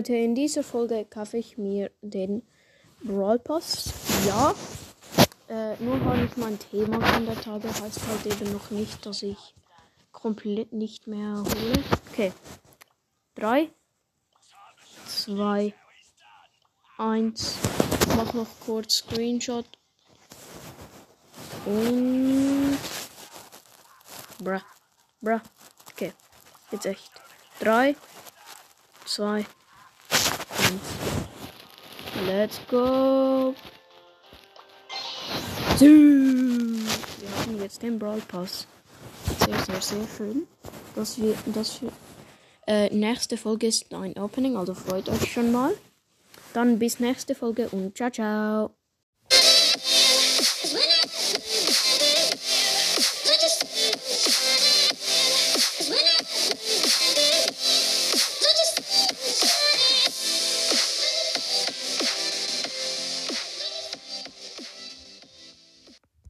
Leute, in dieser Folge kaufe ich mir den Brawl Pass. Ja. Äh, nur weil ich mein Thema geändert habe, heißt halt eben noch nicht, dass ich komplett nicht mehr hole. Okay. 3, 2, 1. Ich mach noch kurz Screenshot. Und. Bruh. Bruh. Okay. Jetzt echt. 3, 2, 1. Let's go. Wir haben jetzt den Brawl Pass. Sehr, sehr, sehr schön. Dass wir, dass wir, äh, nächste Folge ist ein Opening, also freut euch schon mal. Dann bis nächste Folge und ciao, ciao.